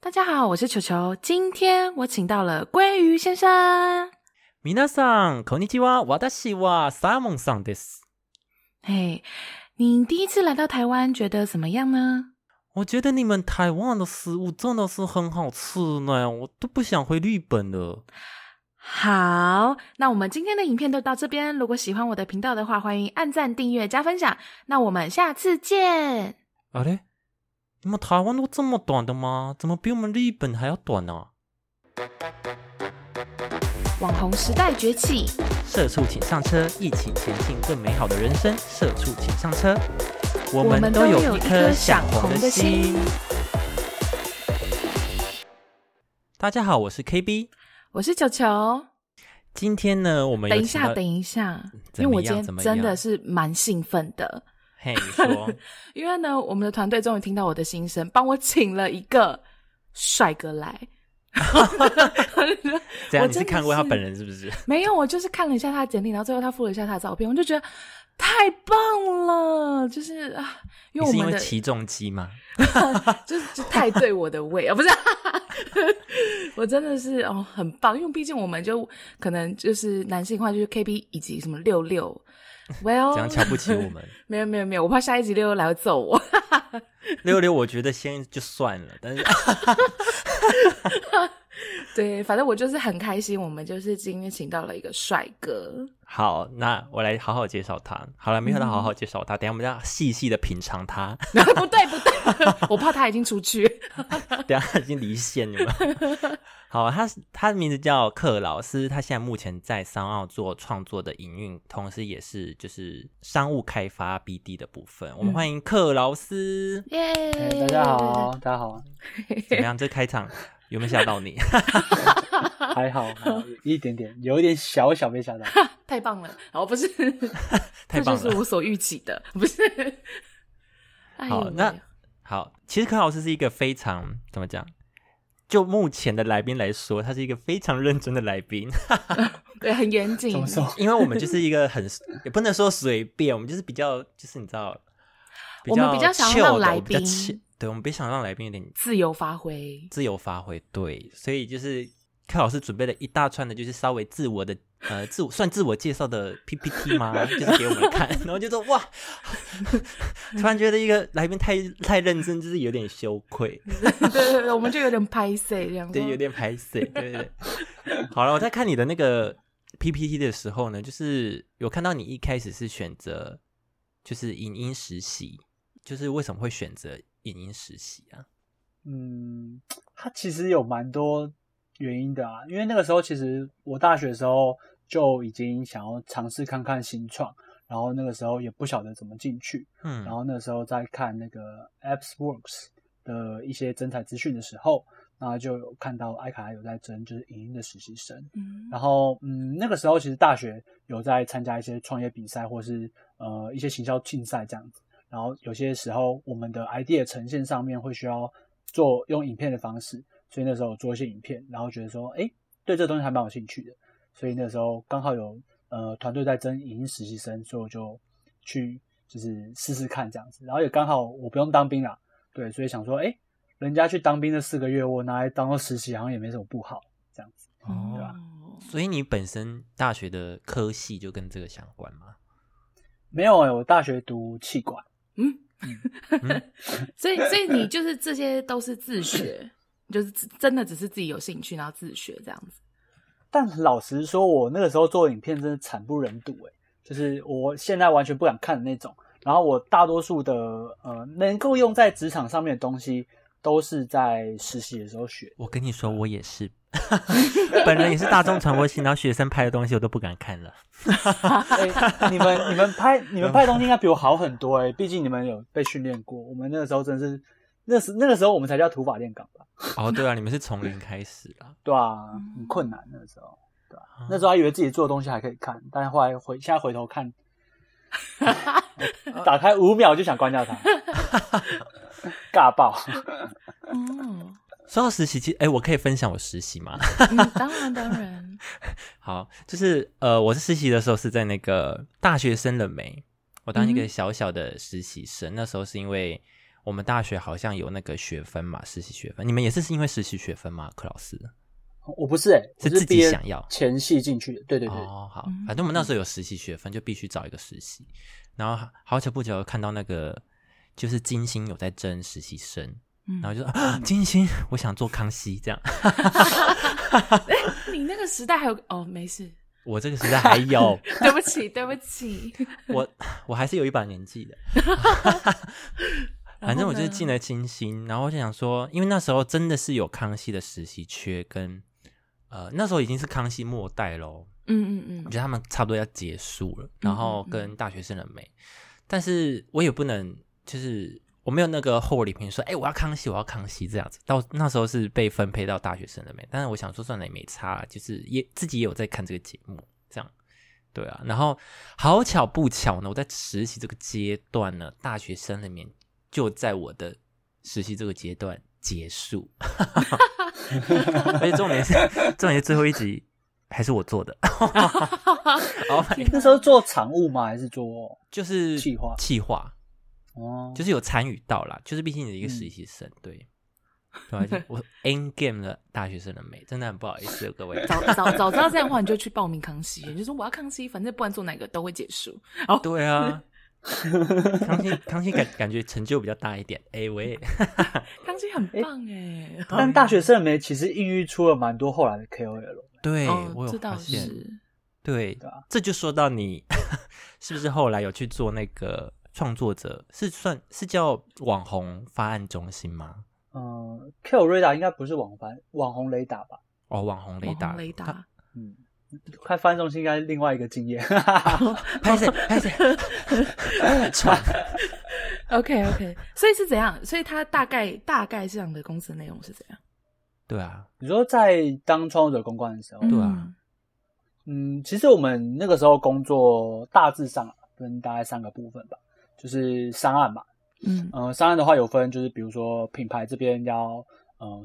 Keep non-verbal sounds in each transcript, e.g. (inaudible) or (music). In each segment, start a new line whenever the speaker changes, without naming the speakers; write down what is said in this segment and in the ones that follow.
大家好，我是球球。今天我请到了鲑鱼先生。
皆さんこんにちは。私はサーモンさんです。
嘿，你第一次来到台湾，觉得怎么样呢？
我觉得你们台湾的食物真的是很好吃呢，我都不想回日本了。
好，那我们今天的影片就到这边。如果喜欢我的频道的话，欢迎按赞、订阅、加分享。那我们下次见。
あれ？ 你们台湾都这么短的吗？怎么比我们日本还要短呢、
网红时代崛起，
社畜请上车，一起前进更美好的人生。社畜请上车，我
我们
们都
都有一
颗
颗
想
想红的心
心。大家好，我是 KB。
我是球球。
今天呢，我们
等一下，等一下，因为我今天真的是蛮兴奋的，
嘿，你说 (laughs)
因为呢，我们的团队终于听到我的心声，帮我请了一个帅哥来。(laughs)
这样？你是
我真的
看过他本人是不是？(laughs)
没有，我就是看了一下他的简历，然后最后他附了一下他的照片，我就觉得太棒了，就是啊，因
你是因为
为我们的
起重机吗？
就是就太对我的胃啊，不是，我真的是哦很棒，因为毕竟我们就可能就是男性化，就是 K B 以及什么六六 (laughs) Well，
这样瞧不起我们。(laughs)
没有没有没有，我怕下一集六六来揍我。
六六，我觉得先就算了，但是 (laughs) (laughs)
对，反正我就是很开心，我们就是今天请到了一个帅哥。
好，那我来好好介绍他。好了，没有他
嗯
好好介绍他，等下我们要细细的品尝他。
不 (laughs) 对不对，(laughs) 我怕他已经出去。
等一下他已经离线了。好，他他的名字叫克劳斯，他现在目前在商澳做创作的营运，同时也是就是商务开发 BD 的部分。我们
嗯
欢迎克劳斯。
耶、
哎，大家好，大家好，
怎么样？这开场有没有吓到你？(laughs) (laughs)
还好，还好一点点，有一点小小被吓到。(laughs)
太棒了！哦，不是，
太棒了
是无所预期的，不是。
好，那好，其实柯老师是一个非常怎么讲？就目前的来宾来说，他是一个非常认真的来宾，
对很严谨
怎，么说？
因为我们就是一个很也不能说随便，我们就是比较就是你知道，
我们比较想要让来宾
对我们别想让来宾有点
自由发挥。
自由发挥，对，所以就是柯老师准备了一大串的，就是稍微自我的呃自我算自我介绍的 PPT 吗？(laughs) 就是给我们看，然后就说哇，(laughs) 突然觉得一个来宾太太认真，就是有点羞愧。(laughs)
对对对，我们就有点拍摄这样。
对，有点排斥。对对对。好了，我在看你的那个 PPT 的时候呢，就是有看到你一开始是选择就是影音实习，就是为什么会选择影音实习啊？
嗯，它其实有蛮多原因的啊，因为那个时候其实我大学的时候就已经想要尝试看看新创，然后那个时候也不晓得怎么进去，
嗯，
然后那个时候在看那个 AppsWorks 的一些征才资讯的时候，那就有看到艾卡有在征就是影音的实习生，
嗯
然后，嗯，那个时候其实大学有在参加一些创业比赛，或是呃一些行销竞赛这样子。然后有些时候我们的 idea 呈现上面会需要做用影片的方式，所以那时候有做一些影片，然后觉得说，哎，对这东西还蛮有兴趣的。所以那时候刚好有呃团队在征影音实习生，所以我就去就是试试看这样子。然后也刚好我不用当兵啦，对，所以想说，哎，人家去当兵的四个月，我拿来当做实习好像也没什么不好，这样子。
哦
对吧
所以你本身大学的科系就跟这个相关吗？
没有哎、我大学读气管。
嗯
嗯，(laughs)
所以所以你就是这些都是自学，就是真的只是自己有兴趣，然后自学这样子。
但老实说，我那个时候做影片真的惨不忍睹哎、就是我现在完全不敢看的那种。然后我大多数的呃能够用在职场上面的东西，都是在实习的时候学。
我跟你说，我也是，本人也是大众传播系，然后学生拍的东西我都不敢看了。(laughs)
哎、(laughs) 你们你们拍你们拍的东西应该比我好很多哎、毕竟你们有被训练过。我们那个时候真的是，那时那个时候我们才叫土法炼钢吧？
哦，对啊，你们是从零开始啦。(laughs)
对啊，很困难那个时候，对啊、那时候还以为自己做的东西还可以看，但后来回现在回头看，打开五秒就想关掉它，尬爆。
哦，
说到实习，其实哎，我可以分享我实习吗？
嗯，当然当然，(laughs)
好，就是呃，我是实习的时候是在那个大学生了没，我当一个
嗯
小小的实习生。那时候是因为我们大学好像有那个学分嘛，实习学分。你们也是是因为实习学分吗？柯老师
我不是哎、
是自己想要
前系进去的，对对对，
哦，好
嗯，
反正我们那时候有实习学分，就必须找一个实习。然后好好久不久看到那个就是金星有在征实习生，
嗯
然后就说啊，金星，我想做康熙这样。(laughs)
你那个时代还有哦，没事，
我这个时代还有，(laughs)
对不起，对不起。
我我还是有一把年纪的。(laughs) 反正我就是进了金星，然后我就想说，因为那时候真的是有康熙的实习缺，跟呃那时候已经是康熙末代喽，
嗯嗯嗯。
我觉得他们差不多要结束了，然后跟大学生了没，但是我也不能就是我没有那个厚礼品说，哎、我要康熙，我要康熙这样子。到那时候是被分配到大学生那边，但是我想说算了也没差，就是也自己也有在看这个节目，这样对啊。然后好巧不巧呢，我在实习这个阶段呢，大学生里面就在我的实习这个阶段结束，(laughs) 而且重点是 (laughs) 重点是最后一集还是我做的。(laughs) 哦，
那时候做常务吗？还是做
就是
企划
企划
哦？
就是有参与到啦，就是毕竟你是一个实习生，对，对啊，就我 (laughs) end game 的大学生的美？真的很不好意思，各位。
早早早知道这样的话，你就去报名康熙，你就说我要康熙，反正不管做哪个都会结束。哦，
对啊，(laughs) 康熙康熙感感觉成就比较大一点。哎、喂，(laughs)
康熙很棒哎，
但大学生的美其实孕育出了蛮多后来的 KOL。
对、
哦
我有
这倒
发现，
是，
对，这就说到你是不是后来有去做那个创作者，是算是叫网红发案中心吗？
嗯，KOL 瑞达应该不是网红网红雷达吧？
哦，网红雷达，
雷
他
达，
嗯，看翻中心应该是另外一个经验。
拍 (laughs) 谁拍谁，(laughs) 传
OK OK，所以是怎样？所以他大概大概这样的公司内容是怎样？
对啊，
你说在当创作者公关的时候，
对啊
嗯，其实我们那个时候工作大致上啊分大概三个部分吧，就是商案嘛，
嗯
呃，商案的话有分，就是比如说品牌这边要呃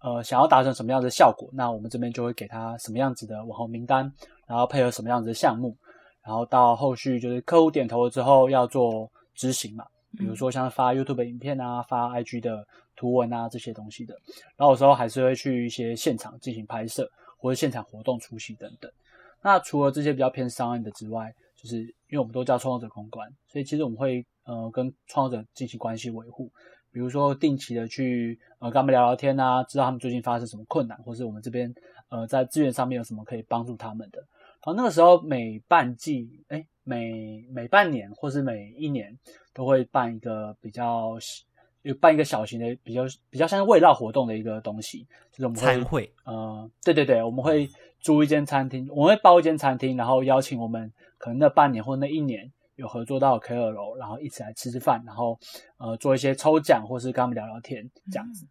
呃想要达成什么样的效果，那我们这边就会给他什么样子的网红名单，然后配合什么样子的项目，然后到后续就是客户点头了之后要做执行嘛，比如说像发 YouTube 影片啊、发 IG 的图文啊这些东西的，然后有时候还是会去一些现场进行拍摄或者现场活动出席等等。那除了这些比较偏商业的之外，就是因为我们都叫创作者公关，所以其实我们会呃跟创作者进行关系维护，比如说定期的去呃跟他们聊聊天啊，知道他们最近发生什么困难，或是我们这边呃在资源上面有什么可以帮助他们的。然后那个时候每半季，哎，每每半年或是每一年都会办一个比较有办一个小型的比较比较像是慰劳活动的一个东西，就是我们会
参会
呃，对对对，我们会租一间餐厅，我们会包一间餐厅，然后邀请我们可能那半年或那一年有合作到 KOL，然后一起来吃吃饭，然后呃做一些抽奖或是跟他们聊聊天这样子，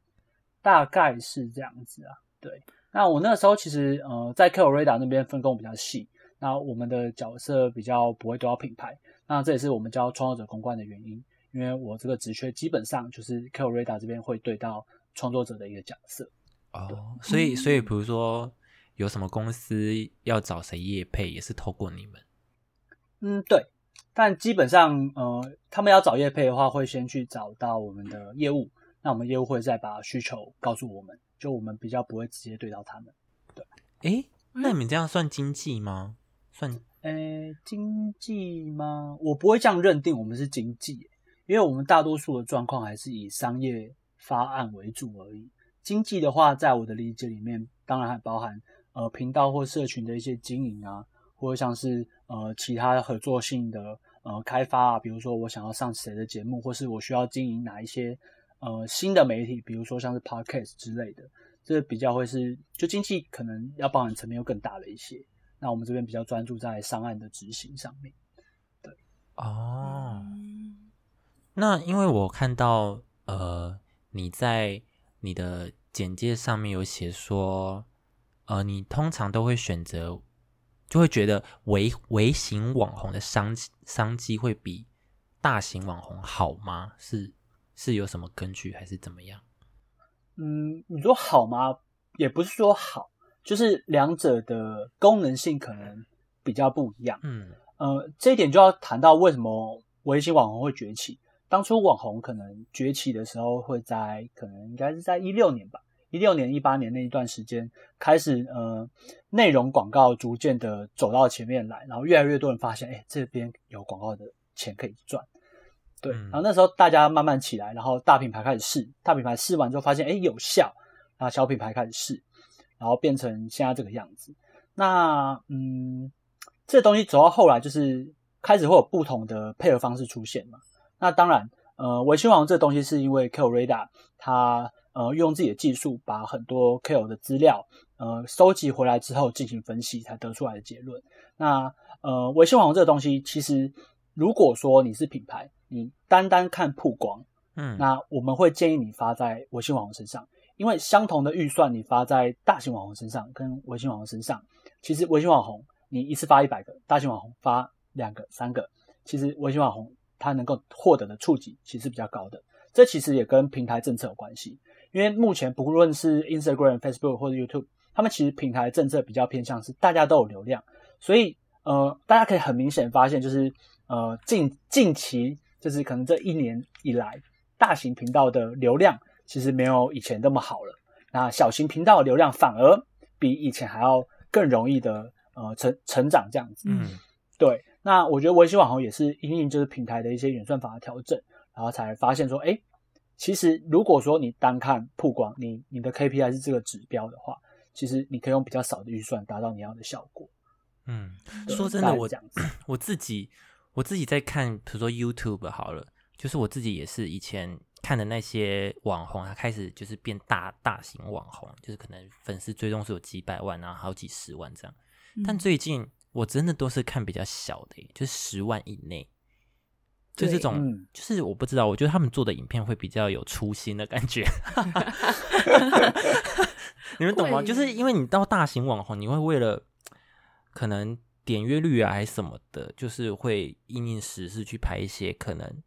大概是这样子啊。对，那我那个时候其实呃在 KOL Radar 那边分工比较细，那我们的角色比较不会多到品牌，那这也是我们叫创作者公关的原因，因为我这个职缺基本上就是 KOL Radar 这边会对到创作者的一个角色。
哦，所以所以比如说有什么公司要找谁业配，也是透过你们
嗯，对，但基本上，呃，他们要找业配的话，会先去找到我们的业务，那我们业务会再把需求告诉我们，就我们比较不会直接对到他们。
对诶，那你们这样算经济吗？算
诶，经济吗？我不会这样认定我们是经济，因为我们大多数的状况还是以商业发案为主而已。经济的话，在我的理解里面，当然还包含呃频道或社群的一些经营啊，或者像是呃其他合作性的呃开发啊，比如说我想要上谁的节目，或是我需要经营哪一些呃新的媒体，比如说像是 podcast 之类的，这比较会是就经济可能要包含层面又更大了一些。那我们这边比较专注在上岸的执行上面。
哦。
嗯
那因为我看到呃你在你的简介上面有写说，呃，你通常都会选择，就会觉得微微型网红的商商机会比大型网红好吗？是是有什么根据还是怎么样？
嗯，你说好吗？也不是说好，就是两者的功能性可能比较不一样。
嗯
呃，这一点就要谈到为什么微型网红会崛起。当初网红可能崛起的时候，会在可能应该是在一六年吧，一六年、一八年那一段时间开始，呃，内容广告逐渐的走到前面来，然后越来越多人发现，哎，这边有广告的钱可以赚。对，
嗯
然后那时候大家慢慢起来，然后大品牌开始试，大品牌试完之后发现，哎，有效，然后小品牌开始试，然后变成现在这个样子。那嗯，这东西走到后来就是开始会有不同的配合方式出现嘛。那当然，呃，维新网红这个东西是因为 k o Radar 它呃用自己的技术把很多 KOL 的资料呃收集回来之后进行分析才得出来的结论。那呃，维新网红这个东西其实如果说你是品牌，你单单看曝光，
嗯，
那我们会建议你发在微信网红身上，因为相同的预算你发在大型网红身上跟微信网红身上，其实微信网红你一次发一百个，大型网红发两个、三个，其实微信网红它能够获得的触及其实比较高的。这其实也跟平台政策有关系，因为目前不论是 Instagram、Facebook 或者 YouTube，他们其实平台政策比较偏向是大家都有流量，所以呃，大家可以很明显发现，就是呃近近期就是可能这一年以来，大型频道的流量其实没有以前那么好了。那小型频道的流量反而比以前还要更容易的呃成成长这样子。
嗯
对，那我觉得微信网红也是因应就是平台的一些演算法的调整，然后才发现说，哎，其实如果说你单看曝光，你你的 KPI 是这个指标的话，其实你可以用比较少的预算达到你要的效果。
嗯，
对
说真的，我
大概是这样子 (clears throat)
我自己我自己在看，比如说 YouTube 好了，就是我自己也是以前看的那些网红，他开始就是变大大型网红，就是可能粉丝追踪是有几百万啊，好几十万这样。但
嗯
最近我真的都是看比较小的，就是十万以内，就这种，
嗯
就是我不知道，我觉得他们做的影片会比较有初心的感觉。(laughs) (laughs) 你们懂吗？就是因为你到大型网红，你会为了可能点阅率啊还是什么的，就是会因应时事去拍一些可能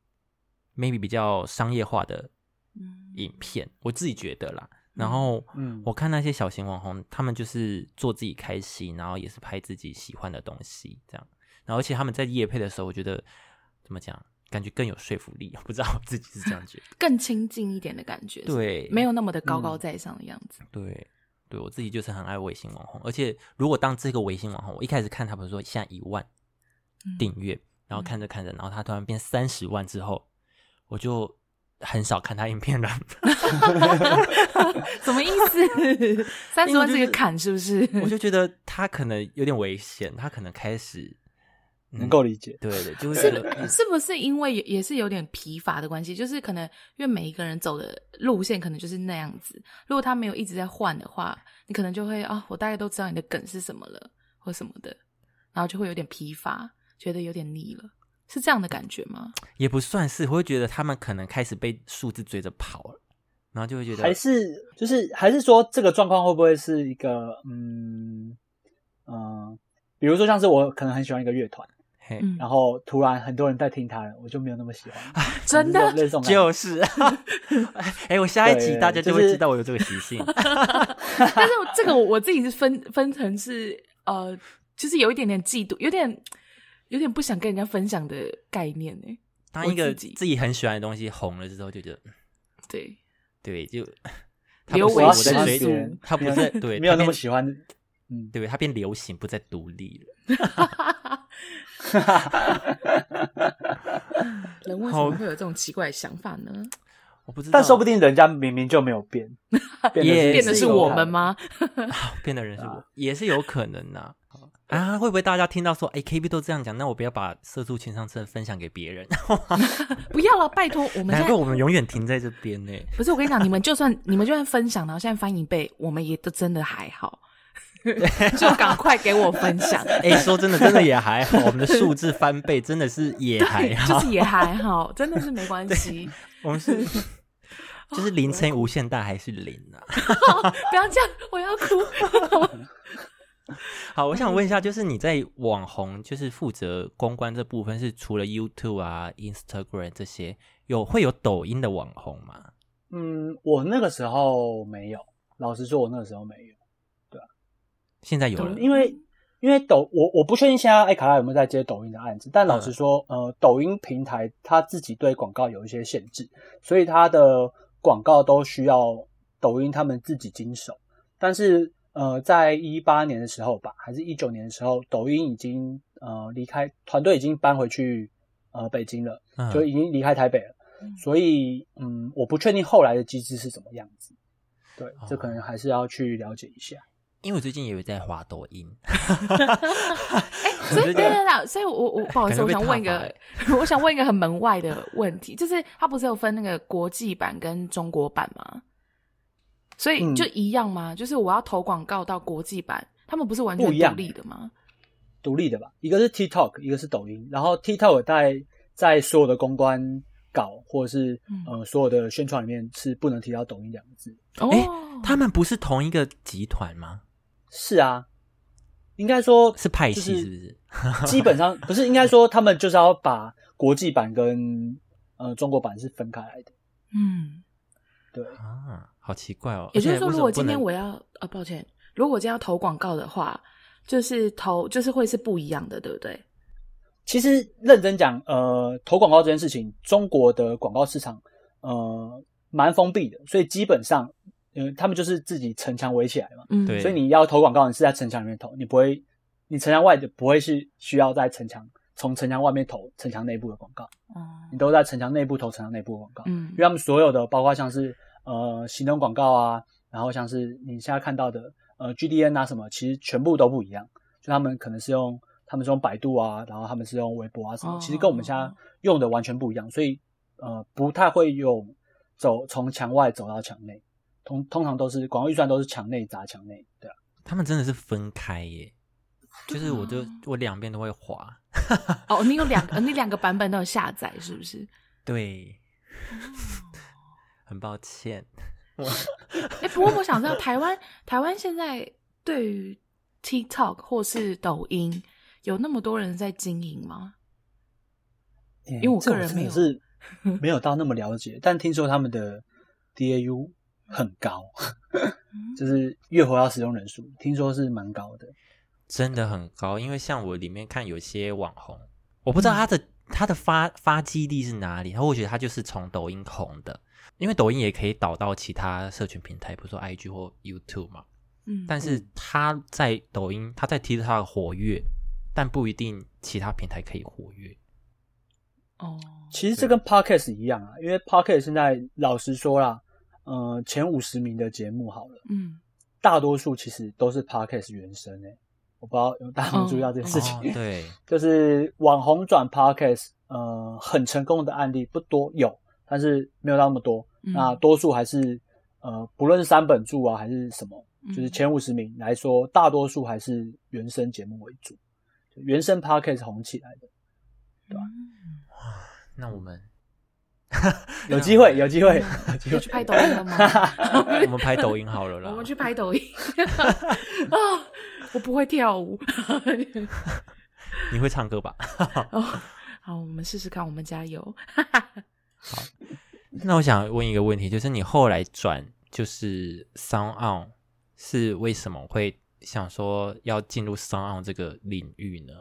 maybe 比较商业化的
嗯
影片，我自己觉得啦。然后，
嗯
我看那些小型网红，他们就是做自己开心，然后也是拍自己喜欢的东西，这样。然后，而且他们在夜配的时候，我觉得怎么讲，感觉更有说服力。我不知道我自己是这样觉得。
更亲近一点的感觉，
对，
没有那么的高
嗯
高在上的样子。
对，对我自己就是很爱微信网红，而且如果当这个微信网红，我一开始看他，比如说现在一万
嗯
订阅，然后看着看着，然后他突然变三十万之后，我就很少看他影片了。(laughs)
什么意思？(laughs) 三十万
因为就是
是一个坎，是不是？
我就觉得他可能有点危险，他可能开始、嗯
能够理解。
对对，就会觉
是是不是因为也也是有点疲乏的关系？就是可能因为每一个人走的路线可能就是那样子，如果他没有一直在换的话，你可能就会啊、我大概都知道你的梗是什么了，或什么的，然后就会有点疲乏，觉得有点腻了，是这样的感觉吗？
也不算是，我会觉得他们可能开始被数字追着跑了，然后就会觉得
还是就是还是说这个状况会不会是一个嗯嗯、呃比如说像是我可能很喜欢一个乐团，然后突然很多人在听他了，我就没有那么喜欢。(laughs)
真的
类似这种 (laughs)
就是，(laughs) 哎，我下一集大家就
就是
会知道我有这个习性。
但是我这个我我自己是分分成是呃，就是有一点点嫉妒，有点有点不想跟人家分享的概念呢。
当一个
自己
自己很喜欢的东西红了之后，就觉得嗯
对，
对，就 (laughs) 他
流
不是他不是对，
没有那么喜欢。嗯，
对，他变流行，不再独立了。(laughs)
人为什么会有这种奇怪的想法呢？
我不知道，
但说不定人家明明就没有变，(laughs) 变
也
变的是我们
吗？
吗？
变的人是我，
啊
也是有可能呐、啊。会不会大家听到说，哎，KB 都这样讲，那我不要把色素情上车分享给别人？(laughs)
不要了，拜托，我们
难怪我们永远停在这边呢。
不是我跟你讲，你们就算你们就算分享，然后现在翻一倍，我们也都真的还好，(laughs) 就赶快给我分享，
哎，说真的，真的也还好，我们的数字翻倍，真的是也还，好。
就是也还好，真的是没关系。(laughs)
我们是就是零乘以无限大还是零啊？
不要这样，我要哭。(laughs)
好，我想问一下，就是你在网红，就是负责公关这部分，是除了 YouTube 啊、Instagram 这些，有会有抖音的网红吗？
嗯，我那个时候没有，老实说，我那个时候没有。
对啊现在有了
嗯，因为因因为抖我我不确定现在艾卡拉有没有在接抖音的案子，但老实说，呃，抖音平台它自己对广告有一些限制，所以它的广告都需要抖音他们自己经手。但是呃，在一八年的时候吧，还是一九年的时候，抖音已经呃离开团队，已经搬回去呃北京了，
嗯
就已经离开台北了。所以嗯，我不确定后来的机制是什么样子。对，这可能还是要去了解一下。
因为我最近也有在滑抖音，哎 (laughs)
所以对对对，所以我我不好意思，我想问一
踏
个，(laughs) 我想问一个很门外的问题，就是它不是有分那个国际版跟中国版吗？所以
嗯
就一样吗？就是我要投广告到国际版，他们不是完全独立的吗？
独立的吧，一个是 TikTok，一个是抖音。然后 TikTok 在在所有的公关稿或者是、
嗯
呃所有的宣传里面是不能提到抖音两个字。
哦，
哎他们不是同一个集团吗？
是啊，应该说
是派系
是
是不是？(laughs)
基本上不是，应该说他们就是要把国际版跟呃中国版是分开来的。
嗯，
对，
啊，好奇怪哦。
也就是说，如果今天我要呃，抱歉，如果今天要投广告的话，就是投就是会是不一样的，对不对？
其实认真讲，呃，投广告这件事情，中国的广告市场呃蛮封闭的，所以基本上，呃，他们就是自己城墙围起来嘛。
嗯，
对
所以你要投广告，你是在城墙里面投，你不会，你城墙外的不会是需要在城墙从城墙外面投城墙内部的广告，
哦，
你都在城墙内部投城墙内部的广告，
嗯
因为他们所有的包括像是呃行动广告啊，然后像是你现在看到的呃 GDN 啊什么，其实全部都不一样，就他们可能是用他们是用百度啊，然后他们是用微博啊什么，
哦
其实跟我们现在用的完全不一样，所以呃不太会用走从墙外走到墙内。通通常都是广告预算都是墙内砸墙内，对啊。
他们真的是分开耶，就是我就我两边都会滑，
哦，你有两个，(laughs) 你两个版本都有下载，是不是？
对，(laughs) 很抱歉，(laughs)
哎、不过我想知道，台湾台湾现在对于 TikTok 或是抖音有那么多人在经营吗？
因
为我个人没有
是 (laughs) 没有到那么了解，但听说他们的 DAU 很高，(laughs) 就是月活跃使用人数，听说是蛮高的。
真的很高。因为像我里面看有些网红，我不知道他的、他的发发基地是哪里，然后我觉得他就是从抖音红的，因为抖音也可以导到其他社群平台，比如说 IG 或 YouTube 嘛。
嗯，
但是他在抖音，他在 TikTok 活跃，但不一定其他平台可以活跃。
哦，
其实这跟 Podcast 一样啊，因为 Podcast 现在老实说啦，呃，前五十名的节目好了，
嗯，
大多数其实都是 Podcast 原声诶、我不知道有大家注意到这件事情。
哦、对，(laughs)
就是网红转 Podcast，呃，很成功的案例不多，有，但是没有到那么多。
嗯
那多数还是呃，不论是三本柱啊，还是什么，就是
嗯
前五十名来说，大多数还是原声节目为主，原声 Podcast 红起来的。对吧
哇 (laughs)
那我们
有机会，(laughs) 有机会，有机
去拍抖音了吗？(laughs)
我们拍抖音好了啦。
我们去拍抖音啊！我不会跳舞。
你会唱歌吧？
哦，好，我们试试看，我们加油。
那我想问一个问题，就是你后来转就是 Sound On 是为什么会想说要进入 Sound On 这个领域呢？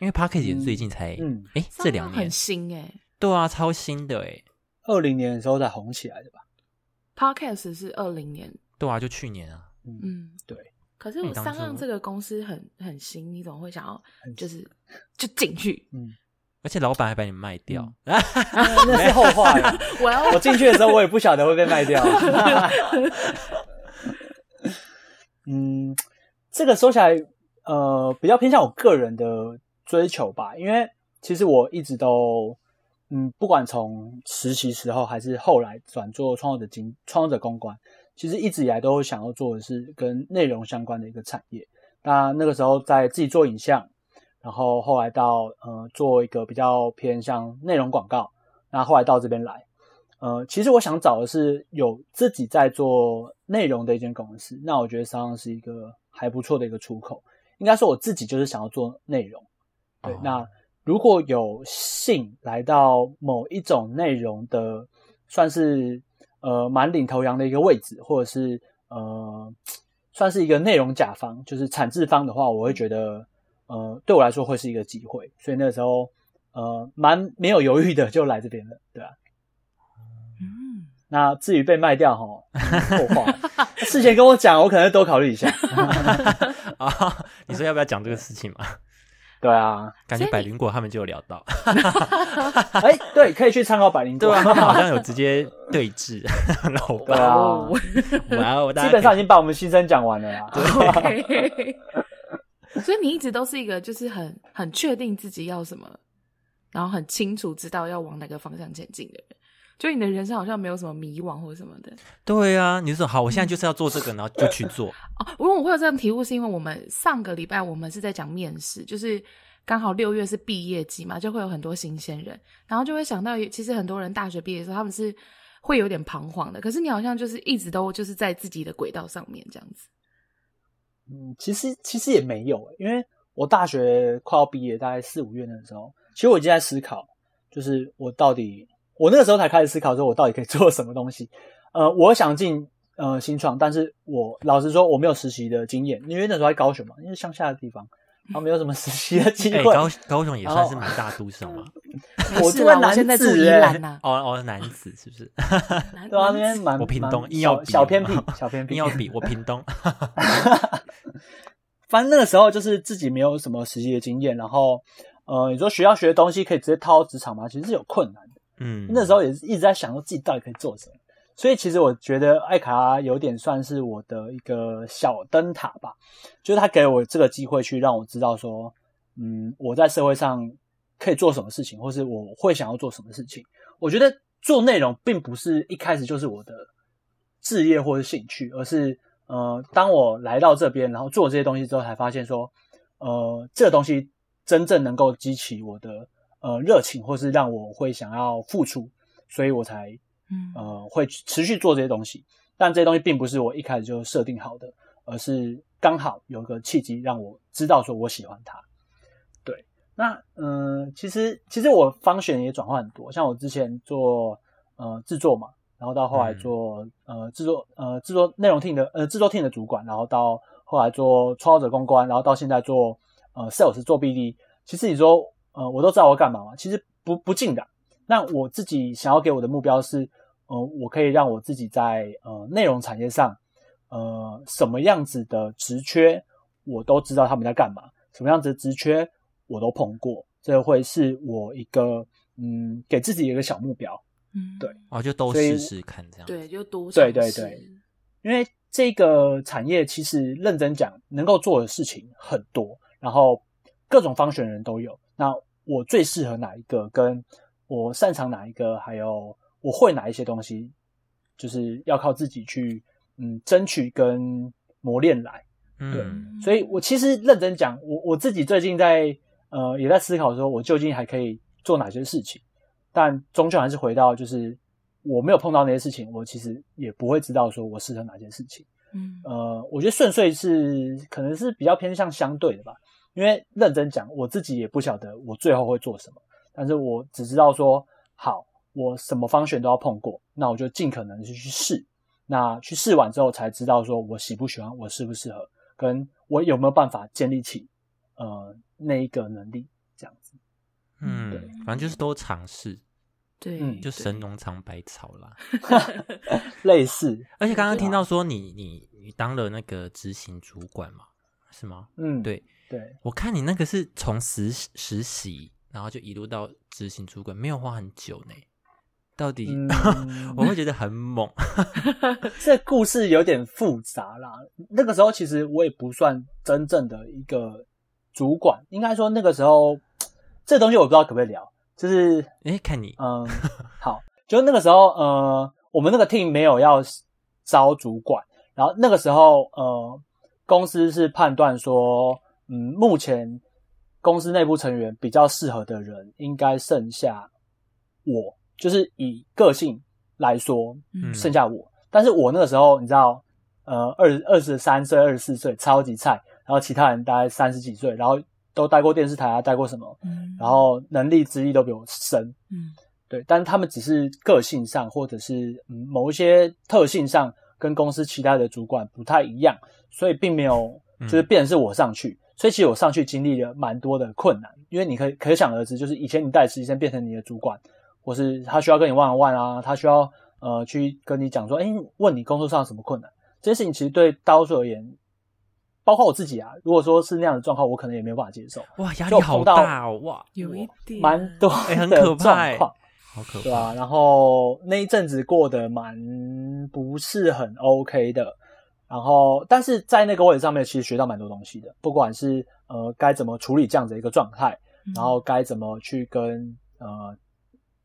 因为 p a c k a g e 也最近才，
嗯
哎、这两年
很，新哎、
对啊，超新的哎，
二零年的时候才红起来的吧
？Podcast 是二零年，
对啊，就去年啊，
嗯，
嗯，
对。
可是我
那你当初
三浪这个公司很很新，你怎么会想要就是就进去？
嗯，
而且老板还把你卖掉，
那 (laughs) 那是后话了。(laughs)
我要
我进去的时候，我也不晓得会被卖掉。(laughs) 嗯，这个说起来，呃，比较偏向我个人的追求吧，因为其实我一直都，嗯，不管从实习时候还是后来转做创作者经创作者公关，其实一直以来都想要做的是跟内容相关的一个产业。那那个时候在自己做影像，然后后来到呃做一个比较偏向内容广告，那后来到这边来，呃，其实我想找的是有自己在做内容的一间公司，那我觉得商上是一个还不错的一个出口。应该说我自己就是想要做内容，对。
哦
那如果有幸来到某一种内容的，算是呃蛮领头羊的一个位置，或者是呃算是一个内容甲方，就是产制方的话，我会觉得呃对我来说会是一个机会，所以那个时候呃蛮没有犹豫的就来这边了，对吧、
嗯，
那至于被卖掉哈，后话，事前跟我讲，我可能会多考虑一下。(laughs)
啊，你说要不要讲这个事情嘛？
对啊，(laughs)
感觉百灵果他们就有聊到，
哎，对，可以去参考百灵果。
对啊，(laughs) 他们好像有直接对峙，老
啊，
哇哦，
基本上已经把我们心声讲完了啦。
OK 所以你一直都是一个就是很很确定自己要什么，然后很清楚知道要往哪个方向前进的人。就你的人生好像没有什么迷惘或什么的
对啊，你说好，我现在就是要做这个，然后就去做，(laughs)
哦。因为我会有这样题目，是因为我们上个礼拜我们是在讲面试，就是刚好六月是毕业季嘛，就会有很多新鲜人，然后就会想到，其实很多人大学毕业的时候他们是会有点彷徨的，可是你好像就是一直都就是在自己的轨道上面这样子。
嗯，其实其实也没有，因为我大学快要毕业，大概四五月那个时候，其实我已经在思考，就是我到底，我那个时候才开始思考说，我到底可以 (laughs) 做什么东西。呃，我想进呃新创，但是我老实说，我没有实习的经验，因为那时候在高雄嘛，因为乡下的地方，然后没有什么实习的机 (laughs)
哎，
会。
高高雄也算是蛮大都市嘛。(laughs)
我
没事啦
住在南
我现在住宜
子欸
兰呐、
哦哦，男子是不是？
南
对啊，那
南
边蛮
我屏东
蛮
硬要比
小小偏僻，(laughs) 小偏僻
硬。要比我屏东，
反正那个时候就是自己没有什么实习的经验，然后呃，你说学校学的东西可以直接套到职场吗？其实是有困难的。
嗯，
那时候也是一直在想说自己到底可以做什么，所以其实我觉得艾卡拉有点算是我的一个小灯塔吧，就是他给我这个机会去让我知道说，嗯，我在社会上可以做什么事情，或是我会想要做什么事情。我觉得做内容并不是一开始就是我的志业或是兴趣，而是呃，当我来到这边，然后做这些东西之后，才发现说，呃，这个东西真正能够激起我的呃热情，或是让我会想要付出，所以我才
嗯
呃会持续做这些东西。但这些东西并不是我一开始就设定好的，而是刚好有个契机让我知道说我喜欢它。对，那嗯、呃其实其实我方选也转换很多，像我之前做呃制作嘛，然后到后来做、呃制作呃制作内容 team 的呃制作 team 的主管，然后到后来做创造者公关，然后到现在做呃 sales 做 BD。其实你说呃我都知道我要干嘛嘛，其实不不尽然。那我自己想要给我的目标是，呃，我可以让我自己在呃内容产业上，呃什么样子的职缺我都知道他们在干嘛，什么样子的职缺我都碰过，这会是我一个嗯给自己一个小目标。
嗯
对
哦，就都试试看这样。
对，就多
对对对因为这个产业其实认真讲，能够做的事情很多，然后各种方选人都有。那我最适合哪一个，跟我擅长哪一个，还有我会哪一些东西，就是要靠自己去嗯争取跟磨练来。
嗯，
所以我其实认真讲，我我自己最近在呃也在思考说，我究竟还可以做哪些事情，但终究还是回到就是我没有碰到那些事情，我其实也不会知道说我适合哪些事情。
嗯
呃，我觉得顺遂是可能是比较偏向相对的吧，因为认真讲，我自己也不晓得我最后会做什么，但是我只知道说，好，我什么方选都要碰过，那我就尽可能去去试，那去试完之后才知道说我喜不喜欢，我适不适合，跟我有没有办法建立起呃那一个能力，这样子。
嗯
对，
反正就是多尝试，
对，
嗯
就神农尝百草啦。(laughs) (laughs)
类似，
而且刚刚听到说你你你当了那个执行主管嘛，是吗？
嗯，
对，
对，
我看你那个是从实实习，然后就一路到执行主管，没有花很久呢。到底、
嗯。(laughs)
我会觉得很猛，(laughs)
这故事有点复杂啦。那个时候其实我也不算真正的一个主管，应该说那个时候这东西我不知道可不可以聊，就是
哎，看你，
嗯，好，就那个时候呃，我们那个 team 没有要招主管，然后那个时候呃，公司是判断说，嗯，目前公司内部成员比较适合的人应该剩下我，就是以个性来说，
嗯。
剩下我。但是我那个时候你知道，呃，二二十三岁、二十四岁，超级菜，然后其他人大概三十几岁，然后都待过电视台啊，待过什么，
嗯
然后能力资历都比我深，
嗯。
对，但他们只是个性上或者是嗯某一些特性上跟公司其他的主管不太一样，所以并没有
嗯
就是变成是我上去，所以其实我上去经历了蛮多的困难，因为你可以可想而知，就是以前你带实习生变成你的主管，或是他需要跟你 one on one 啊，他需要呃去跟你讲说，哎，问你工作上有什么困难，这件事情其实对大多数而言，包括我自己啊，如果说是那样的状况，我可能也没有办法接受，
哇，压力好大哦，哇，
有一点
蛮多的
可怕哎
状况。
好可怕，
对啊，然后那一阵子过得蛮不是很 OK 的，然后但是在那个位置上面，其实学到蛮多东西的，不管是呃该怎么处理这样的一个状态，
嗯
然后该怎么去跟呃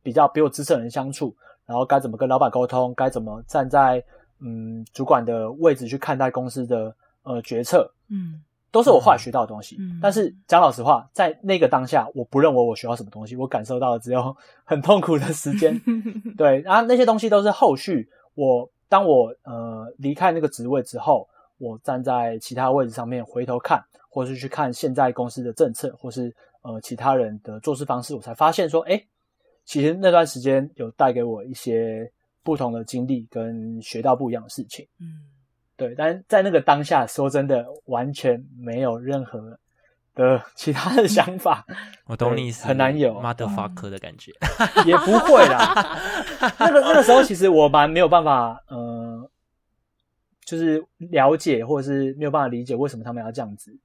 比较比我资深的人相处，然后该怎么跟老板沟通，该怎么站在嗯主管的位置去看待公司的呃决策，
嗯
都是我后来学到的东西。
嗯
但是讲老实话，在那个当下，我不认为我学到什么东西，我感受到的只有 (laughs) 很痛苦的时间。(laughs) 对，然后那些东西都是后续我当我呃离开那个职位之后，我站在其他位置上面回头看，或是去看现在公司的政策，或是呃其他人的做事方式，我才发现说，哎，其实那段时间有带给我一些不同的经历，跟学到不一样的事情。
嗯
对，但在那个当下，说真的，完全没有任何的其他的想法，(laughs)
我懂你意思，
很难有
motherfucker 的感觉，(laughs)
也不会啦。(laughs) 那个那个时候，其实我蛮没有办法，呃，就是了解或者是没有办法理解为什么他们要这样子。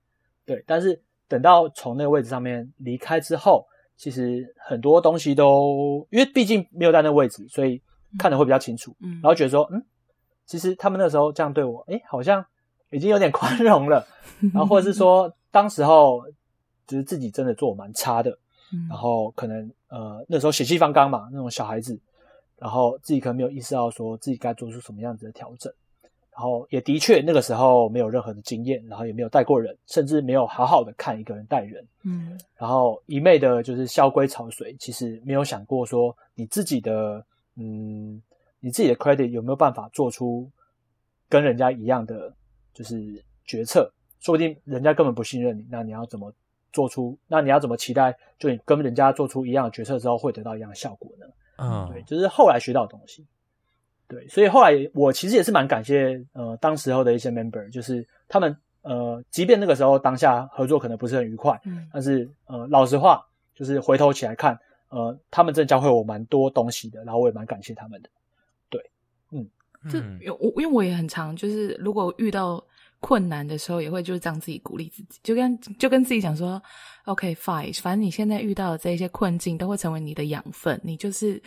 对，但是等到从那个位置上面离开之后，其实很多东西都因为毕竟没有在那位置，所以看的会比较清楚。
嗯
然后觉得说，嗯，其实他们那时候这样对我，哎，好像已经有点 (laughs) 宽容了。然后或者是说，(laughs) 当时候就是自己真的做得蛮差的，
嗯
然后可能呃那时候血气方刚嘛，那种小孩子，然后自己可能没有意识到说自己该做出什么样子的调整，然后也的确那个时候没有任何的经验，然后也没有带过人，甚至没有好好的看一个人带人，
嗯
然后一昧的就是萧规草随，其实没有想过说你自己的嗯，你自己的 credit 有没有办法做出跟人家一样的就是决策？说不定人家根本不信任你，那你要怎么做出？那你要怎么期待？就你跟人家做出一样的决策之后，会得到一样的效果呢？嗯对，
嗯，
就是后来学到的东西。对，所以后来我其实也是蛮感谢呃当时候的一些 member，就是他们呃，即便那个时候当下合作可能不是很愉快，
嗯
但是呃，老实话，就是回头起来看，呃，他们真的教会我蛮多东西的，然后我也蛮感谢他们的。
对
嗯
因为我因为我也很常就是如果遇到困难的时候，也会就是这样自己鼓励自己，就跟就跟自己讲说，OK fine，反正你现在遇到的这些困境都会成为你的养分，你就是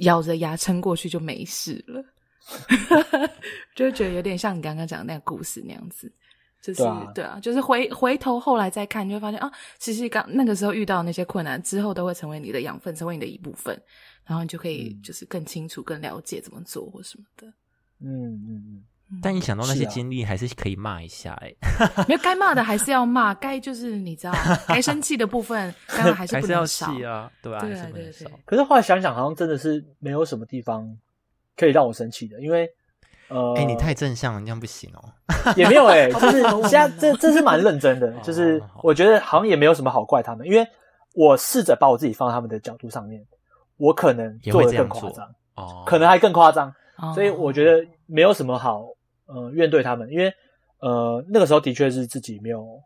咬着牙撑过去就没事了。(laughs) 就会觉得有点像你刚刚讲的那个故事那样子，就是
对啊
就是回回头后来再看，你就会发现啊，其实刚那个时候遇到那些困难之后，都会成为你的养分，成为你的一部分，然后你就可以
嗯
就是更清楚、更了解怎么做或什么的。
嗯嗯嗯，
但一想到那些经历，还是可以骂一下，哎，(laughs)
没有该骂的还是要骂，该就是你知道，(laughs) 该生气的部分当然还是不能少。
气啊，对吧？
对
还是不能
啊对对
少。
可是后来想想，好像真的是没有什么地方可以让我生气的，因为呃，
哎，你太正向了，这样不行哦。(laughs)
也没有哎、就是
好
现在这这是蛮认真的，
哦
就是我觉得好像也没有什么好怪他们，因为我试着把我自己放在他们的角度上面，我可能做的
会这样做
更夸张，
哦，
可能还更夸张，
哦
所以我觉得没有什么好呃怨对他们，因为呃那个时候的确是自己没有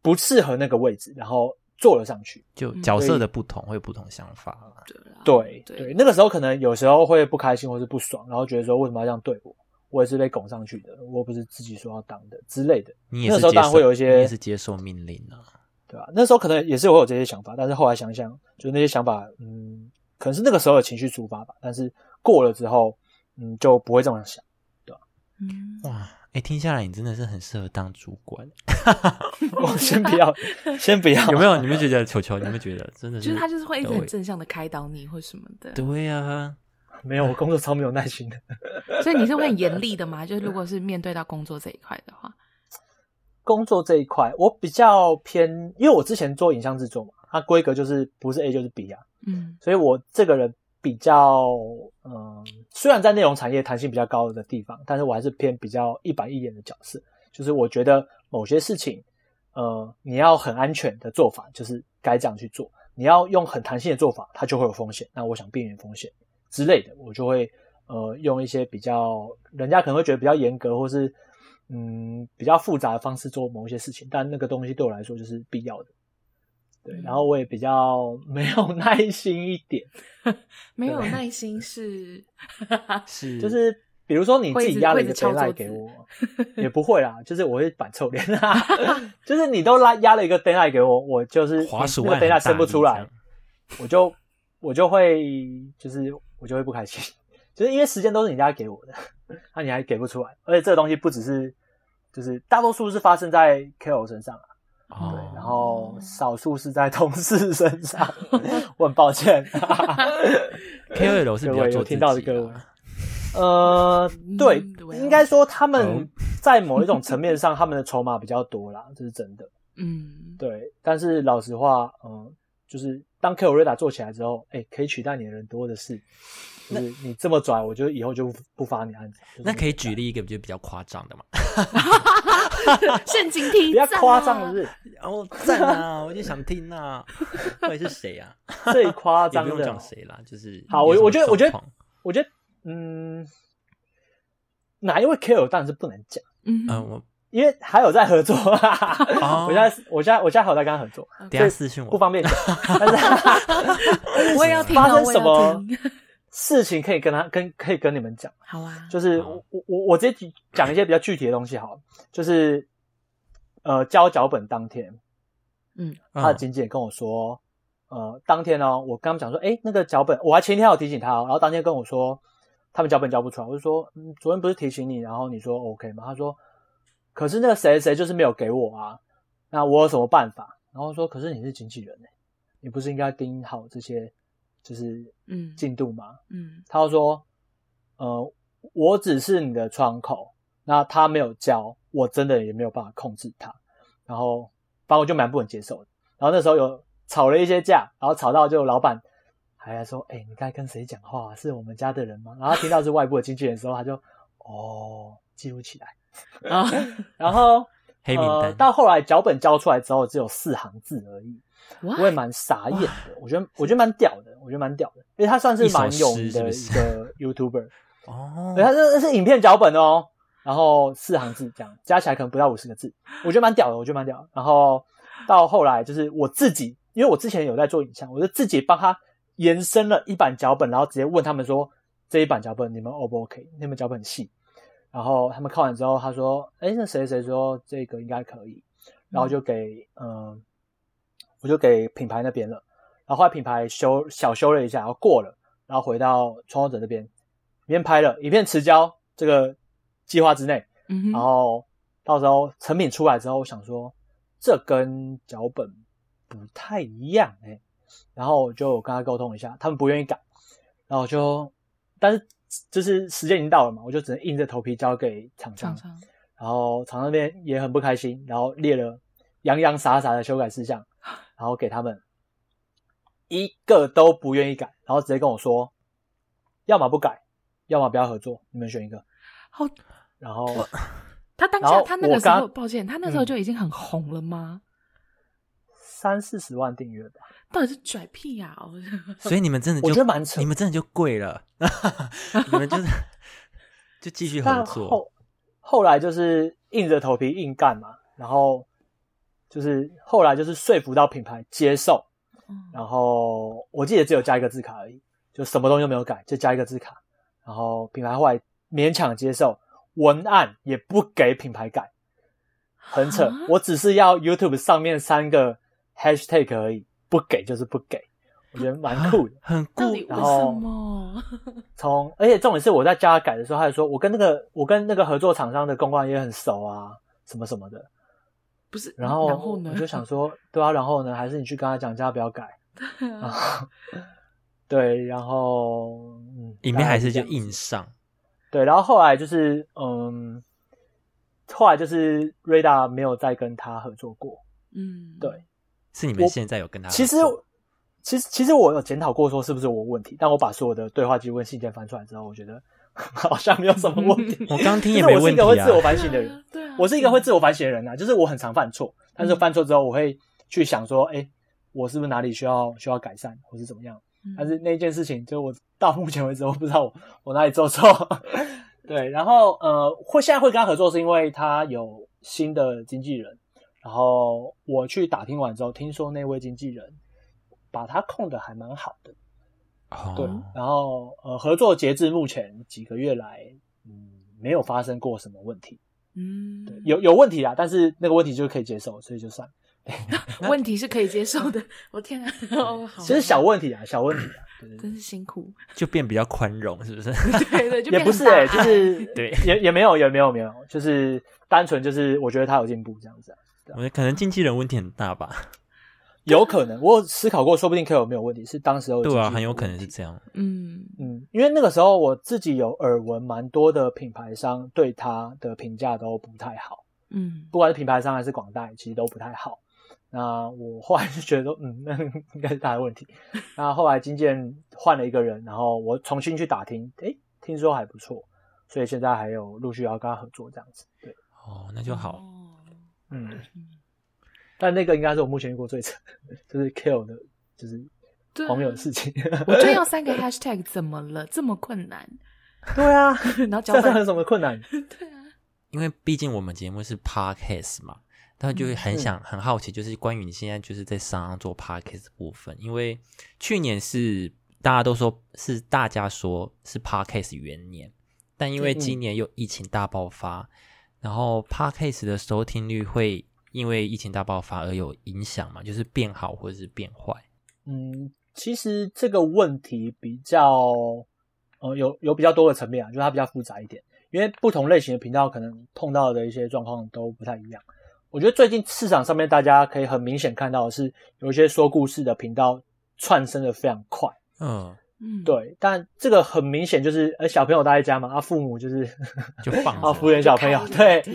不适合那个位置，然后坐了上去。
就
嗯
角色的不同会有不同想法啦。
对
对
对
对，那个时候可能有时候会不开心或是不爽，然后觉得说为什么要这样对我？我也是被拱上去的，我又不是自己说要当的之类的。
你也
那时候当然会有一些
你也是接受命令啊。
对吧、那时候可能也是会有这些想法，但是后来想想，就是那些想法，嗯，可能是那个时候的情绪出发吧。但是过了之后，嗯，就不会这么想。
嗯，
哇，哎，听下来你真的是很适合当主管，(laughs)
我先不要，先不要，
有没有？(laughs) 你们觉得球球？你们觉得真的
就是他就是会一直
对
很正向的开导你或什么的，
对啊，
没有，我工作超没有耐心的。(laughs)
所以你是会很严厉的吗？就是如果是面对到工作这一块的话，
工作这一块，我比较偏，因为我之前做影像制作嘛，它规格就是不是 A 就是 B 啊，
嗯
所以我这个人比较，嗯，虽然在内容产业弹性比较高的地方，但是我还是偏比较一板一眼的角色。就是我觉得某些事情，呃，你要很安全的做法，就是该这样去做；你要用很弹性的做法，它就会有风险。那我想避免风险之类的，我就会呃用一些比较人家可能会觉得比较严格或是嗯比较复杂的方式做某一些事情，但那个东西对我来说就是必要的。对，
嗯
然后我也比较没有 (laughs) 耐心一点，(laughs)
没有耐心是，(laughs)
是
就是比如说你自己压了一个
会一直敲
deadline 给我，也不会啦，就是我会板臭脸啊，就是你都拉压了一个 deadline 给我，我就是那个
滑鼠按很
deadline 生不出来我就我就会就是我就会不开心，就是因为时间都是你家给我的，那、你还给不出来，而且这个东西不只是就是大多数是发生在 KOL 身上啊，
哦
对，然后少数是在同事身上，我很抱歉。(laughs)
KOL 是比较
听到的
己
各位，呃，对应该说他
哦
们在某一种层面上，他们的筹码比较多啦，这是真的。
嗯，
对，但是老实话，嗯、就是当 k o r a 做起来之后，哎、可以取代你的人多的是。就是你这么拽，我就以后就不不发你案子。
那可以举例一个就比较夸张的嘛？
陷阱题，
比较
赞啊。
夸张的是，
哦，赞啊！(laughs) 我就想听啊，到底是谁啊？
最夸
也不用
张的
讲谁啦，就是
好我我觉得我觉得我觉得，嗯，哪一位 KOL 当然是不能讲，
嗯。
嗯，我
因为还有在合作。
哦。(laughs)
我现在我现在我现在还有在跟他合作，
等一下私信我，
不方便讲。(laughs) 但是
我也要听
发生什么
听
事情可以跟他跟可以跟你们讲，
好啊，
就是我我我我直接讲一些比较具体的东西好了，就是呃交脚本当天，
嗯。
他的
嗯
经纪人跟我说，呃，当天呢，我跟他们讲说，哎，那个脚本，我还前一天有提醒他、哦，然后当天跟我说，他们脚本交不出来，我就说，嗯，昨天不是提醒你，然后你说 OK 吗？他说，可是那个谁谁就是没有给我啊，那我有什么办法？然后说，可是你是经纪人呢，你不是应该盯好这些就是
嗯
进度嘛？
嗯
他就说，呃，我只是你的窗口，那他没有交，我真的也没有办法控制他。然后，反正我就蛮不能接受的。然后那时候有吵了一些架，然后吵到就老板还来说，哎、你该跟谁讲话？是我们家的人吗？然后听到是外部的经纪人的时候，他就哦记录起来。(laughs)
啊，
然后呃，
黑名单，
到后来脚本交出来之后，只有四行字而已。
哇
我也蛮傻眼的，我觉得我觉得蛮屌的，我觉得蛮屌的，因为他算是蛮有名的一个 YouTuber，(laughs)
哦
对，，他这是影片脚本哦，然后四行字这样加起来可能不到五十个字，我觉得蛮屌的，我觉得蛮屌的。然后到后来就是我自己，因为我之前有在做影像，我就自己帮他延伸了一版脚本，然后直接问他们说这一版脚本你们 O 不 OK？你们脚本很细，然后他们看完之后，他说，哎，那谁谁说这个应该可以，然后就给嗯、呃我就给品牌那边了，然后后来品牌修小修了一下，然后过了，然后回到创作者这边，影片拍了，影片迟交这个计划之内，
嗯，
然后到时候成品出来之后，我想说这跟脚本不太一样哎、然后我就跟他沟通一下，他们不愿意改，然后我就，但是就是时间已经到了嘛，我就只能硬着头皮交给厂商。
常，常
然后厂商那边也很不开心，然后列了洋洋洒洒的修改事项，然后给他们一个都不愿意改，然后直接跟我说，要么不改，要么不要合作，你们选一个。
好，
然后
他当下他那个时候，抱歉，他那时候
嗯。
就已经很红了吗？
三四十万订阅吧，
到底是拽屁呀、我
所以你们真的
我
就
觉得蛮扯。
你们真的就贵了，(laughs) 你们就是 (laughs) 就继续合作，
后后来就是硬着头皮硬干嘛，然后就是后来就是说服到品牌接受，
嗯
然后我记得只有加一个字卡而已，就什么东西都没有改，就加一个字卡，然后品牌后来勉强接受，文案也不给品牌改，很扯
啊，
我只是要 YouTube 上面三个 hashtag 而已，不给就是不给，我觉得蛮酷的。
很酷
然后？(laughs) (laughs) 从而且重点是我在加改的时候，他就说我跟那个我跟那个合作厂商的公关也很熟啊，什么什么的。
不是，
然后
然后呢？
我就想说，对啊，然后呢，还是你去跟他讲，叫他不要改。
啊 (laughs)
对，然后嗯，
影片还是就硬上，
对，然后后来就是嗯，后来就是 Rada 没有再跟他合作过。
嗯，
对，
是你们现在有跟他合
其实
作
其实其实我有检讨过，说是不是我问题，但我把所有的对话记录跟信件翻出来之后，我觉得 (laughs) 好像没有什么问题。(laughs)
我刚刚听也没问题啊我是
一个会自我反省的人。(laughs)
对啊，
我是一个会自我反省的人啊，就是我很常犯错，但是
嗯
犯错之后我会去想说，哎、我是不是哪里需要需要改善，或是怎么样？
嗯
但是那件事情，就我到目前为止，我不知道我我哪里做错。对，然后呃，会现在会跟他合作，是因为他有新的经纪人。然后我去打听完之后，听说那位经纪人把他控的还蛮好的。对
哦，，
然后呃，合作截至目前几个月来，嗯，没有发生过什么问题。
嗯，
对，有有问题啦，但是那个问题就可以接受，所以就算。(laughs)
问题是可以接受的。我天啊，(laughs) 哦，好，
其实小问题啊，小问题啊，对对对
真是辛苦。
就变比较宽容，是不是？(laughs)
对对，就
也
变
不是哎、就是
对
也也没有也没有没有，就是单纯就是我觉得他有进步这样子啊，
我觉得可能经纪人问题很大吧。
有可能我有思考过，说不定 K 有没有问题，是当时候
对啊，很有可能是这样。
嗯
嗯，因为那个时候我自己有耳闻，蛮多的品牌商对他的评价都不太好，
嗯
不管是品牌商还是广代，其实都不太好。那我后来就觉得说，嗯，那 (laughs) 应该是他的问题。那后来经纪人换了一个人，然后我重新去打听，诶，听说还不错，所以现在还有陆续要跟他合作这样子。对，
哦，那就好。
嗯，但那个应该是我目前遇过最惨，就是 kill 的，就是朋友的事情。(laughs)
我就要三个 hashtag，怎么了？这么困难？(laughs)
对啊，
然后交
这样有，什么困难？(laughs)
对啊，
因为毕竟我们节目是 podcast 嘛，但就会很想、很好奇，就是关于你现在就是在商上做 podcast 部分。因为去年是大家都说是大家说是 podcast 元年，但因为今年又疫情大爆发，然后 podcast 的收听率会因为疫情大爆发而有影响嘛，就是变好或者是变坏。
嗯，其实这个问题比较，呃，有有比较多的层面啊，就是它比较复杂一点，因为不同类型的频道可能碰到的一些状况都不太一样。我觉得最近市场上面大家可以很明显看到的是，有一些说故事的频道窜升的非常快，
嗯，
嗯，
对，但这个很明显就是，呃，小朋友待在家嘛，啊，父母就是 (laughs)
就放着
啊，敷衍小朋友，对
听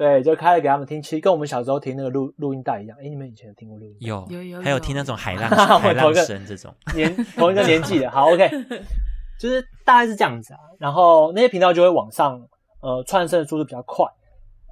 对，就开了给他们听，其实跟我们小时候听那个录录音带一样。哎，你们以前有听过录音带？
有
有有有
还有听那种海浪 (laughs)
我
海浪声这种，(laughs)
年同一个年纪的，好，OK，(laughs) 就是大概是这样子啊。然后那些频道就会往上，呃，串升的速度比较快。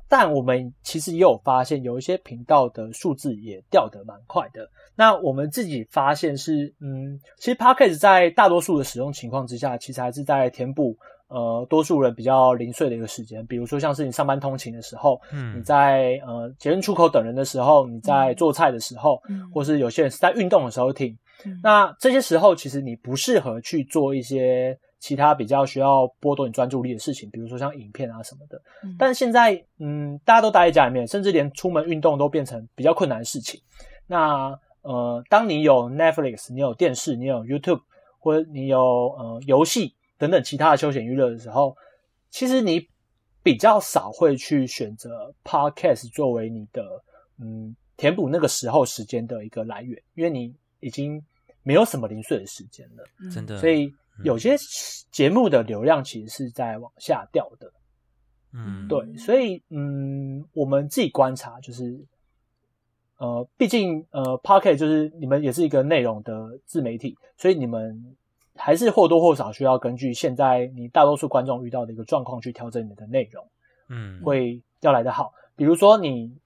但我们其实也有发现，有一些频道的数字也掉得蛮快的。那我们自己发现是，嗯，其实 Podcast 在大多数的使用情况之下，其实还是在填补呃多数人比较零碎的一个时间。比如说像是你上班通勤的时候，
嗯
你在呃捷运出口等人的时候，你在做菜的时候，
嗯
或是有些人是在运动的时候听。
嗯
那这些时候，其实你不适合去做一些其他比较需要剥夺你专注力的事情，比如说像影片啊什么的。
嗯
但是现在，嗯，大家都待在家里面，甚至连出门运动都变成比较困难的事情。那呃，当你有 Netflix，你有电视，你有 YouTube，或者你有呃游戏等等其他的休闲娱乐的时候，其实你比较少会去选择 Podcast 作为你的嗯填补那个时候时间的一个来源，因为你已经没有什么零碎的时间了。
嗯
真的，
所以有些节目的流量其实是在往下掉的。
嗯，
对，所以嗯，我们自己观察就是，呃，毕竟呃 p o c k e t 就是你们也是一个内容的自媒体，所以你们还是或多或少需要根据现在你大多数观众遇到的一个状况去调整你的内容，
嗯，
会要来的好。比如说你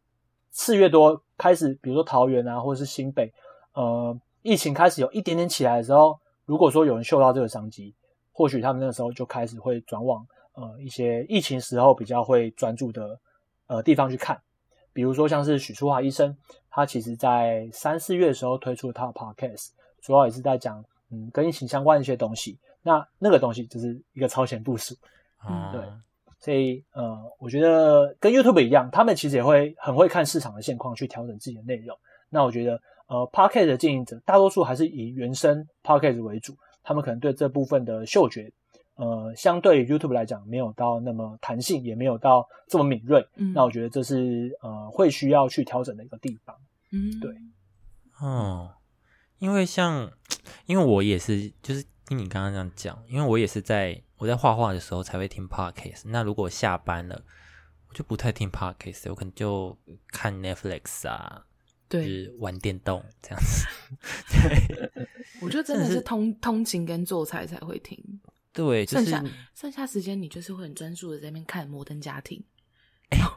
四月多开始，比如说桃园啊，或者是新北，呃，疫情开始有一点点起来的时候，如果说有人嗅到这个商机，或许他们那个时候就开始会转往呃一些疫情时候比较会专注的呃地方去看，比如说像是许淑华医生，他其实在三四月的时候推出了他的 podcast，主要也是在讲嗯跟疫情相关的一些东西。那那个东西就是一个超前部署，
嗯，
对所以呃，我觉得跟 YouTube 一样，他们其实也会很会看市场的现况去调整自己的内容。那我觉得呃 p o c k e t 的经营者大多数还是以原生 p o c k e t 为主，他们可能对这部分的嗅觉，呃，相对于 YouTube 来讲没有到那么弹性，也没有到这么敏锐。
嗯
那我觉得这是呃会需要去调整的一个地方。
嗯
对
哦，因为像，因为我也是，就是听你刚刚这样讲，因为我也是在我在画画的时候才会听 podcast。那如果下班了，我就不太听 podcast，我可能就看 Netflix 啊，就
对，
是玩电动这样子。(laughs)
我觉得真的是通通勤跟做菜才会听，
对，就是
剩下剩下时间你就是会很专注的在那边看《摩登家庭》。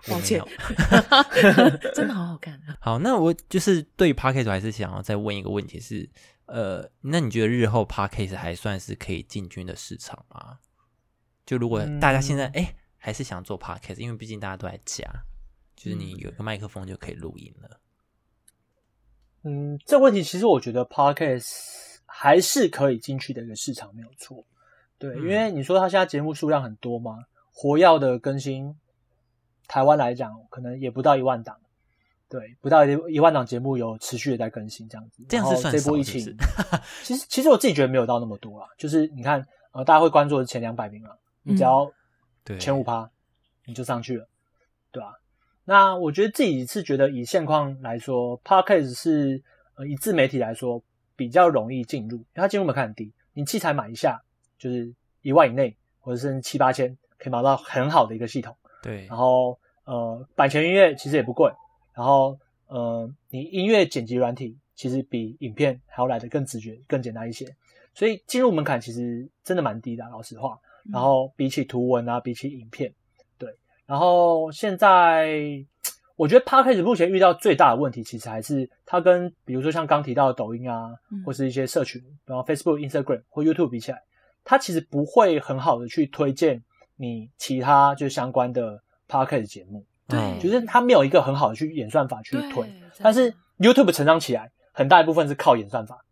抱歉，(laughs) (laughs) 真的好好看啊！
好，那我就是对于 podcast 我还是想要再问一个问题是，呃，那你觉得日后 podcast 还算是可以进军的市场吗？就如果大家现在哎、诶还是想做 podcast，因为毕竟大家都在家，就是你有一个麦克风就可以录音了。
嗯，这个问题其实我觉得 podcast 还是可以进去的一个市场，没有错。对，
嗯
因为你说他现在节目数量很多嘛，活跃的更新，台湾来讲可能也不到一万档，对，不到一一万档节目有持续的在更新这样子。
这样是算
然后这波疫
情是不
情，
是
其实其实我自己觉得没有到那么多啦，就是你看呃，大家会关注的是前两百名啊，你只要
对，
前五趴，你就上去了，对吧、那我觉得自己是觉得以现况来说 p a r k a s 是呃以自媒体来说比较容易进入，因为它进入门槛很低，你器材买一下就是一万以内，或者是七八千，可以买到很好的一个系统。
对。
然，后呃，版权音乐其实也不贵，然后呃，你音乐剪辑软体其实比影片还要来的更直觉、更简单一些，所以进入门槛其实真的蛮低的，老实话。然后比起图文啊，比起影片，对，然后现在我觉得 Podcast 目前遇到最大的问题，其实还是它跟比如说像刚提到的抖音啊，
嗯。
或是一些社群，然后 Facebook、Instagram 或 YouTube 比起来，它其实不会很好的去推荐你其他就相关的 Podcast 节目，
对，
嗯
就是它没有一个很好的去演算法去推，但是 YouTube 成长起来很大一部分是靠演算法，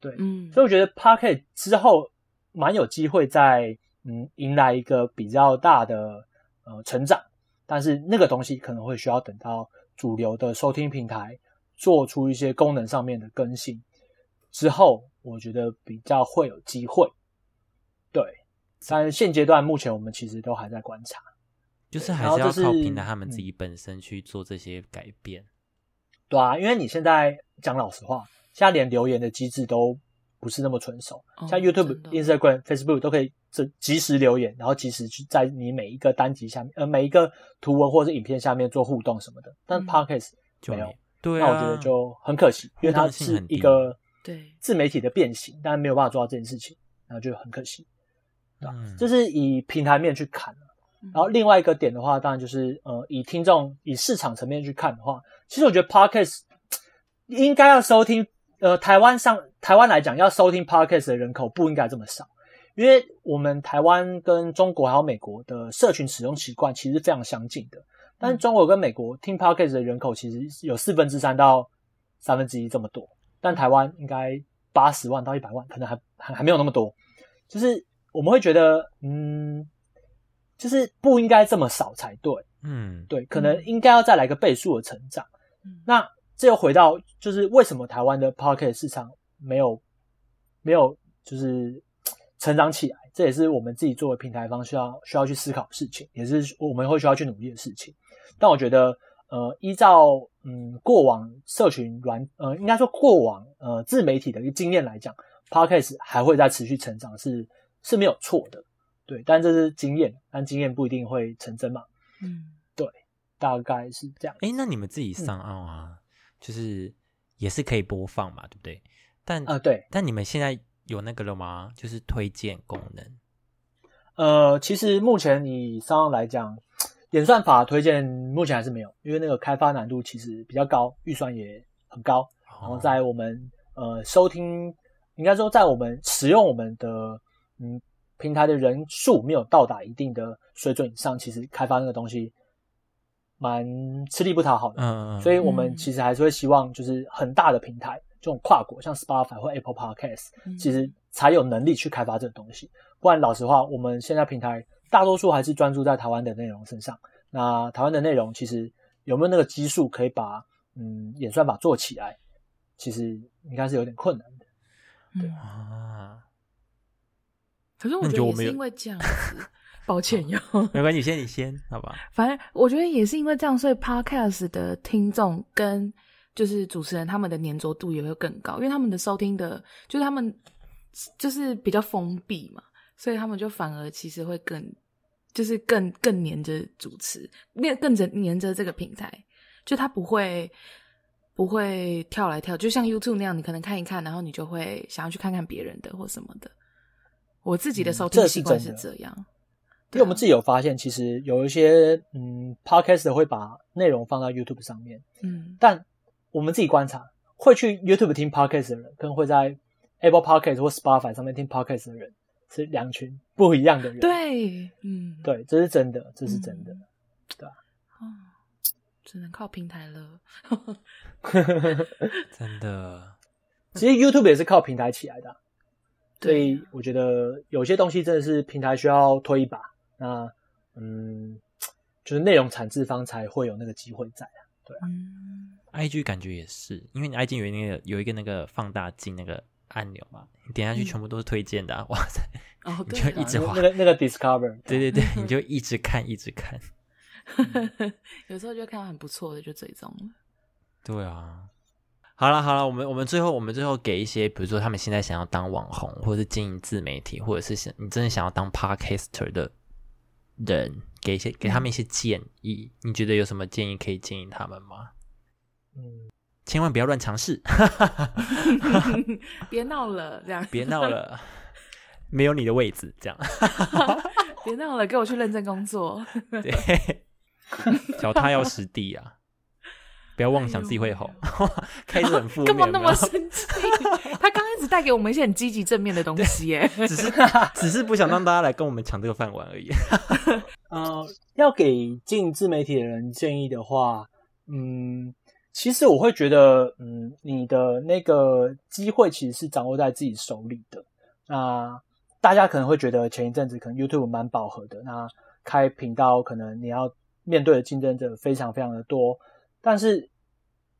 对，
嗯，
所以我觉得 Pocket 之后蛮有机会在嗯迎来一个比较大的呃成长，但是那个东西可能会需要等到主流的收听平台做出一些功能上面的更新之后，我觉得比较会有机会。对，但是现阶段目前我们其实都还在观察。
就是还是要靠平台他们自
嗯
己本身去做这些改变。
对啊，因为你现在讲老实话，现在连留言的机制都不是那么纯熟，
哦
像 YouTube、Instagram、Facebook 都可以这及时留言，然后及时去在你每一个单集下面，呃，每一个图文或者是影片下面做互动什么的。但
嗯
Podcast 没有
就没，对
那
啊，
我觉得就很可惜，因为它是一个
对
自媒体的变形，但没有办法做到这件事情，然后就很可惜。
嗯，
这是以平台面去看。
嗯。
然后另外一个点的话，当然就是呃，以听众以市场层面去看的话，其实我觉得 podcast 应该要收听呃台湾上台湾来讲，要收听 podcast 的人口不应该这么少，因为我们台湾跟中国还有美国的社群使用习惯其实非常相近的，但是中国跟美国听 podcast 的人口其实有四分之三到三分之一这么多，但台湾应该八十万到一百万，可能还还还没有那么多，就是我们会觉得嗯。就是不应该这么少才对，
嗯，
对，可能应该要再来个倍数的成长。
嗯
那这又回到就是为什么台湾的 p o c k e t 市场没有没有就是成长起来，这也是我们自己作为平台方需要需要去思考的事情，也是我们会需要去努力的事情。但我觉得，呃，依照嗯过往社群软呃应该说过往呃自媒体的一个经验来讲 p o d c a s t 还会再持续成长是是没有错的，对，但这是经验，但经验不一定会成真嘛，
嗯对
大概是这样。
哎，那你们自
嗯
己上岸啊，就是也是可以播放嘛，对不对？但
啊、对，
但你们现在有那个了吗？就是推荐功能。
呃，其实目前以上岸来讲，演算法推荐目前还是没有，因为那个开发难度其实比较高，预算也很高。然后
哦
在我们呃收听，应该说在我们使用我们的嗯平台的人数没有到达一定的水准以上，其实开发那个东西蛮吃力不讨好的。
嗯嗯，嗯
所以我们
嗯
其实还是会希望，就是很大的平台，这种跨国，像 Spotify 或 Apple Podcast，
嗯
其实才有能力去开发这个东西。不然，老实话，我们现在平台大多数还是专注在台湾的内容身上。那台湾的内容其实有没有那个基数可以把嗯演算法做起来，其实应该是有点困难的。
对，
啊，
可是我
觉得
也是因为这样子，抱歉哟。
没关系，你先你先，好吧？
反正我觉得也是因为这样，所以 podcast 的听众跟就是主持人他们的粘着度也会更高，因为他们的收听的，就是他们就是比较封闭嘛，所以他们就反而其实会更就是更更黏着主持，更更着黏着这个平台，就他不会不会跳来跳，就像 YouTube 那样，你可能看一看，然后你就会想要去看看别人的或什么的。我自己的
嗯
收听习惯是这样，
因为我们自己有发现，其实有一些嗯 Podcast 会把内容放到 YouTube 上面，
嗯
但我们自己观察，会去 YouTube 听 Podcast 的人，跟会在 Apple Podcast 或 Spotify 上面听 Podcast 的人是两群不一样的人。
对，嗯，
对，这是真的，这是真的。
对 (laughs) 哦，只能靠平台了。(laughs) (laughs)
真的，
其实 YouTube 也是靠平台起来的啊、所以我觉得有些东西真的是平台需要推一把。那嗯，(tsk) 就是内容产制方才会有那个机会在啊。
嗯
，IG 感觉也是，因为你 IG 有那个有一个那个放大镜那个按钮嘛，你点下去
嗯
全部都是推荐的、啊，(laughs) 哇塞！
哦，
你就一直滑
那那个那个 Discover，
对对对，(laughs) 你就一直看一直看。(laughs)
有时候就看到很不错的就追踪了。
对啊，好了好了，我们我们最后我们最后给一些，比如说他们现在想要当网红，或者是经营自媒体，或者是想你真的想要当 podcaster 的人，给一些给他们一些建议。你觉得有什么建议可以建议他们吗？
嗯，
千万不要乱尝试，(laughs)
别闹了，这样
别闹了，没有你的位置，这样 (laughs)
别闹了，给我去认真工作。
对，脚踏要实地啊。不要妄想自己会红，(laughs) 开始很负面，
干嘛那么生气？他刚开始带给我们一些很积极正面的东西，(laughs) 耶。
只是只是不想让大家来跟我们抢这个饭碗而已。(laughs)
呃，要给进自媒体的人建议的话，嗯，其实我会觉得，嗯，你的那个机会其实是掌握在自己手里的。那大家可能会觉得前一阵子可能 YouTube 蛮饱和的，那开频道可能你要面对的竞争者非常非常的多，但是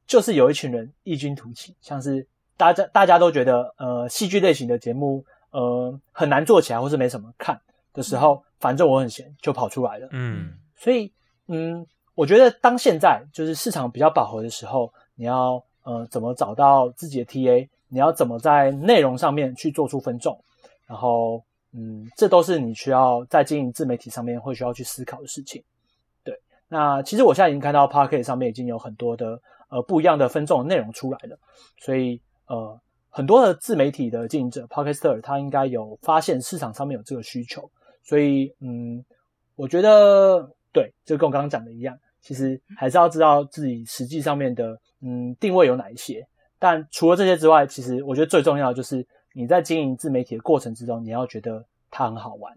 就是有一群人异军突起，像是大家大家都觉得呃戏剧类型的节目呃很难做起来，或是没什么看的时候，反正我很闲，就跑出来了。
嗯
所以，嗯，我觉得当现在就是市场比较饱和的时候，你要呃怎么找到自己的 TA，你要怎么在内容上面去做出分众，然后嗯，这都是你需要在经营自媒体上面会需要去思考的事情。对，那其实我现在已经看到 p o c k e t 上面已经有很多的呃不一样的分众的内容出来了，所以呃很多的自媒体的经营者 p o c k e t e r 他应该有发现市场上面有这个需求，所以嗯，我觉得对，就跟我刚刚讲的一样，其实还是要知道自己实际上面的嗯定位有哪一些。但除了这些之外，其实我觉得最重要的就是你在经营自媒体的过程之中，你要觉得它很好玩，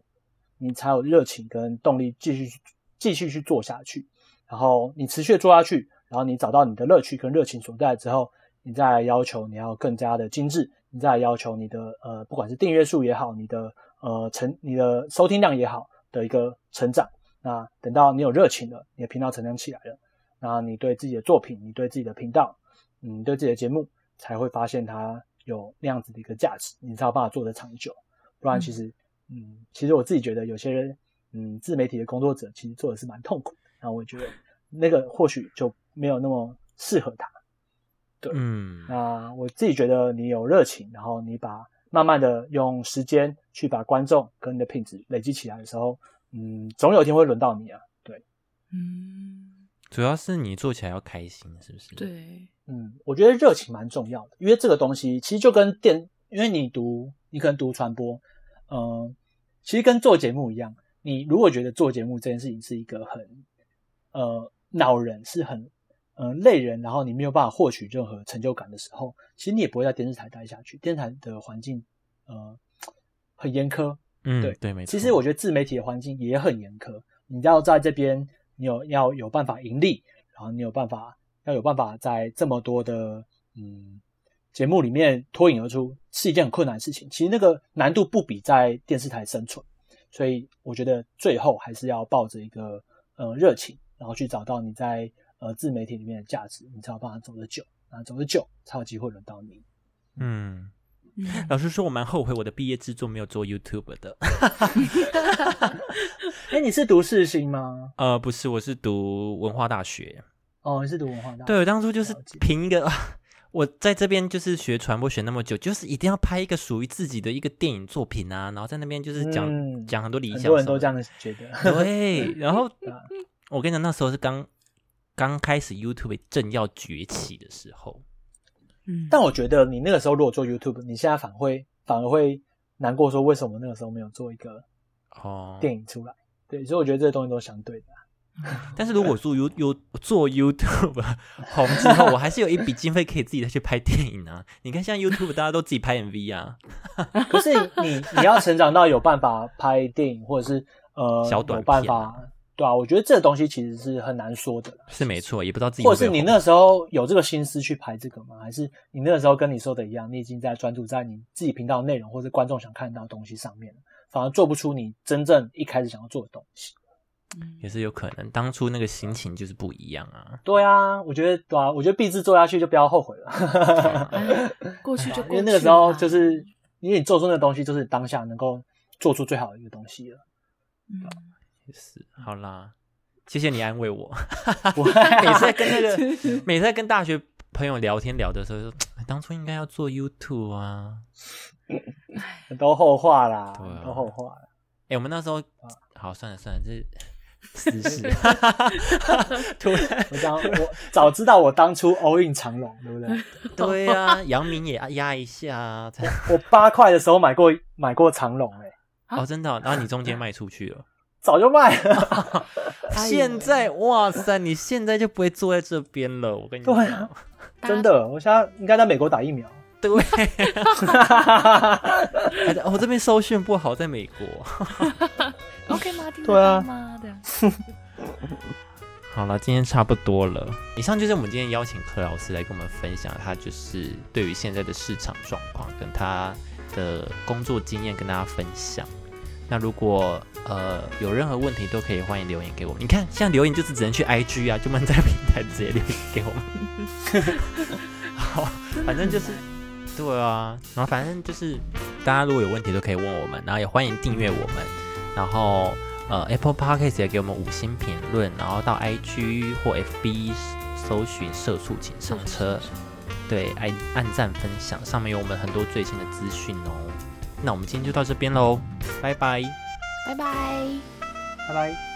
你才有热情跟动力继续去继续去做下去。然后你持续地做下去，然后你找到你的乐趣跟热情所在之后，你再来要求你要更加的精致，你再来要求你的呃不管是订阅数也好，你的呃成你的收听量也好的一个成长。那等到你有热情了，你的频道成长起来了，那你对自己的作品，你对自己的频道，嗯，对自己的节目，才会发现它有那样子的一个价值，你才有办法做得长久。不然其实，嗯，其实我自己觉得有些人，嗯，自媒体的工作者其实做的是蛮痛苦的，然后我觉得那个或许就没有那么适合他。对，
嗯，
那我自己觉得你有热情，然后你把慢慢的用时间去把观众跟你的品质累积起来的时候，嗯，总有一天会轮到你啊。对，
嗯，
主要是你做起来要开心，是不是？，
对，
嗯，我觉得热情蛮重要的，因为这个东西其实就跟电，因为你读，你可能读传播，嗯、其实跟做节目一样，你如果觉得做节目这件事情是一个很呃恼人，是很呃累人，然后你没有办法获取任何成就感的时候，其实你也不会在电视台待下去。电视台的环境呃很严苛，对
嗯对，没错。
其实我觉得自媒体的环境也很严苛，你要在这边，你有要有办法盈利，然后你有办法要有办法在这么多的嗯节目里面脱颖而出，是一件很困难的事情。其实那个难度不比在电视台生存，所以我觉得最后还是要抱着一个呃热情，然后去找到你在呃自媒体里面的价值，你才有办法走得久，啊走得久才有机会轮到你。
嗯，
嗯
老实说，我蛮后悔我的毕业制作没有做 YouTube 的。(laughs)
哎，你是读世新吗？(laughs)
呃，不是，我是读文化大学。
哦，你是读文化大学。
对，我当初就是凭一个，我在这边就是学传播学那么久，就是一定要拍一个属于自己的一个电影作品啊，然后在那边就是讲、
嗯
讲很多理想，
很多人都这。样觉得。(laughs) (laughs)
对，(laughs) 然后
啊
我跟你讲，那时候是刚刚开始 YouTube 正要崛起的时候。
嗯，
但我觉得你那个时候如果做 YouTube，你现在反会反而会难过，说为什么那个时候没有做一个
哦，
电影出来？对，所以我觉得这些东西都是相对的啊。(laughs)
但是如果做 You You 做 YouTube 红之后，我还是有一笔经费可以自己再去拍电影啊。(laughs) 你看，像 YouTube 大家都自己拍 MV 啊，(laughs)
可是你你要成长到有办法拍电影，或者是呃
小短
法，对啊，我觉得这个东西其实是很难说的。
是没错，也不知道自己
或是你那时候有这个心思去拍这个吗？还是你那个时候跟你说的一样，你已经在专注在你自己频道内容或者观众想看到的东西上面了，反而做不出你真正一开始想要做的东西。
嗯
也是有可能，当初那个心情就是不一样啊。
对啊，我觉得对啊，我觉得毕志做下去就不要后悔了，(laughs)
哎过去就过 (laughs) 去
因为那个时候就是因为你做出那个东西，就是当下能够做出最好的一个东西了。
嗯
也是，好啦，谢谢你安慰我。
不会 (laughs)
每次跟那个，每次跟大学朋友聊天聊的时候，当初应该要做 YouTube 啊。
都后话啦，
啊
都后话了。
哎、我们那时候，
啊
好，算了算了，这私事。(laughs) 突然，
我讲，我早知道我当初 all in 长隆，对不对？(laughs)
对啊，杨明也压一下啊。
我八块的时候买过买过长隆，哎，
啊
哦，真的哦、然后你中间卖出去了。(laughs)
早就卖了。
现在，哇塞，你现在就不会坐在这边了。我跟你讲，
对啊真的，我现在应该在美国打疫苗。
对，还在哦，这边收讯不好，在美国。
OK 吗？听
对啊
到吗？的，(laughs)
好了，今天差不多了。以上就是我们今天邀请柯老师来跟我们分享，他就是对于现在的市场状况跟他的工作经验跟大家分享。那如果呃有任何问题，都可以欢迎留言给我们。你看，像留言就是只能去 IG 啊，就不能在平台直接留言给我们。(laughs) 好，反正就是对啊，然后反正就是大家如果有问题都可以问我们，然后也欢迎订阅我们，然后呃 Apple Podcast 也给我们五星评论，然后到 IG 或 FB 搜寻“社畜请上车”，对，按按赞分享，上面有我们很多最新的资讯哦。那我们今天就到这边喽，拜拜。
拜拜。
拜拜。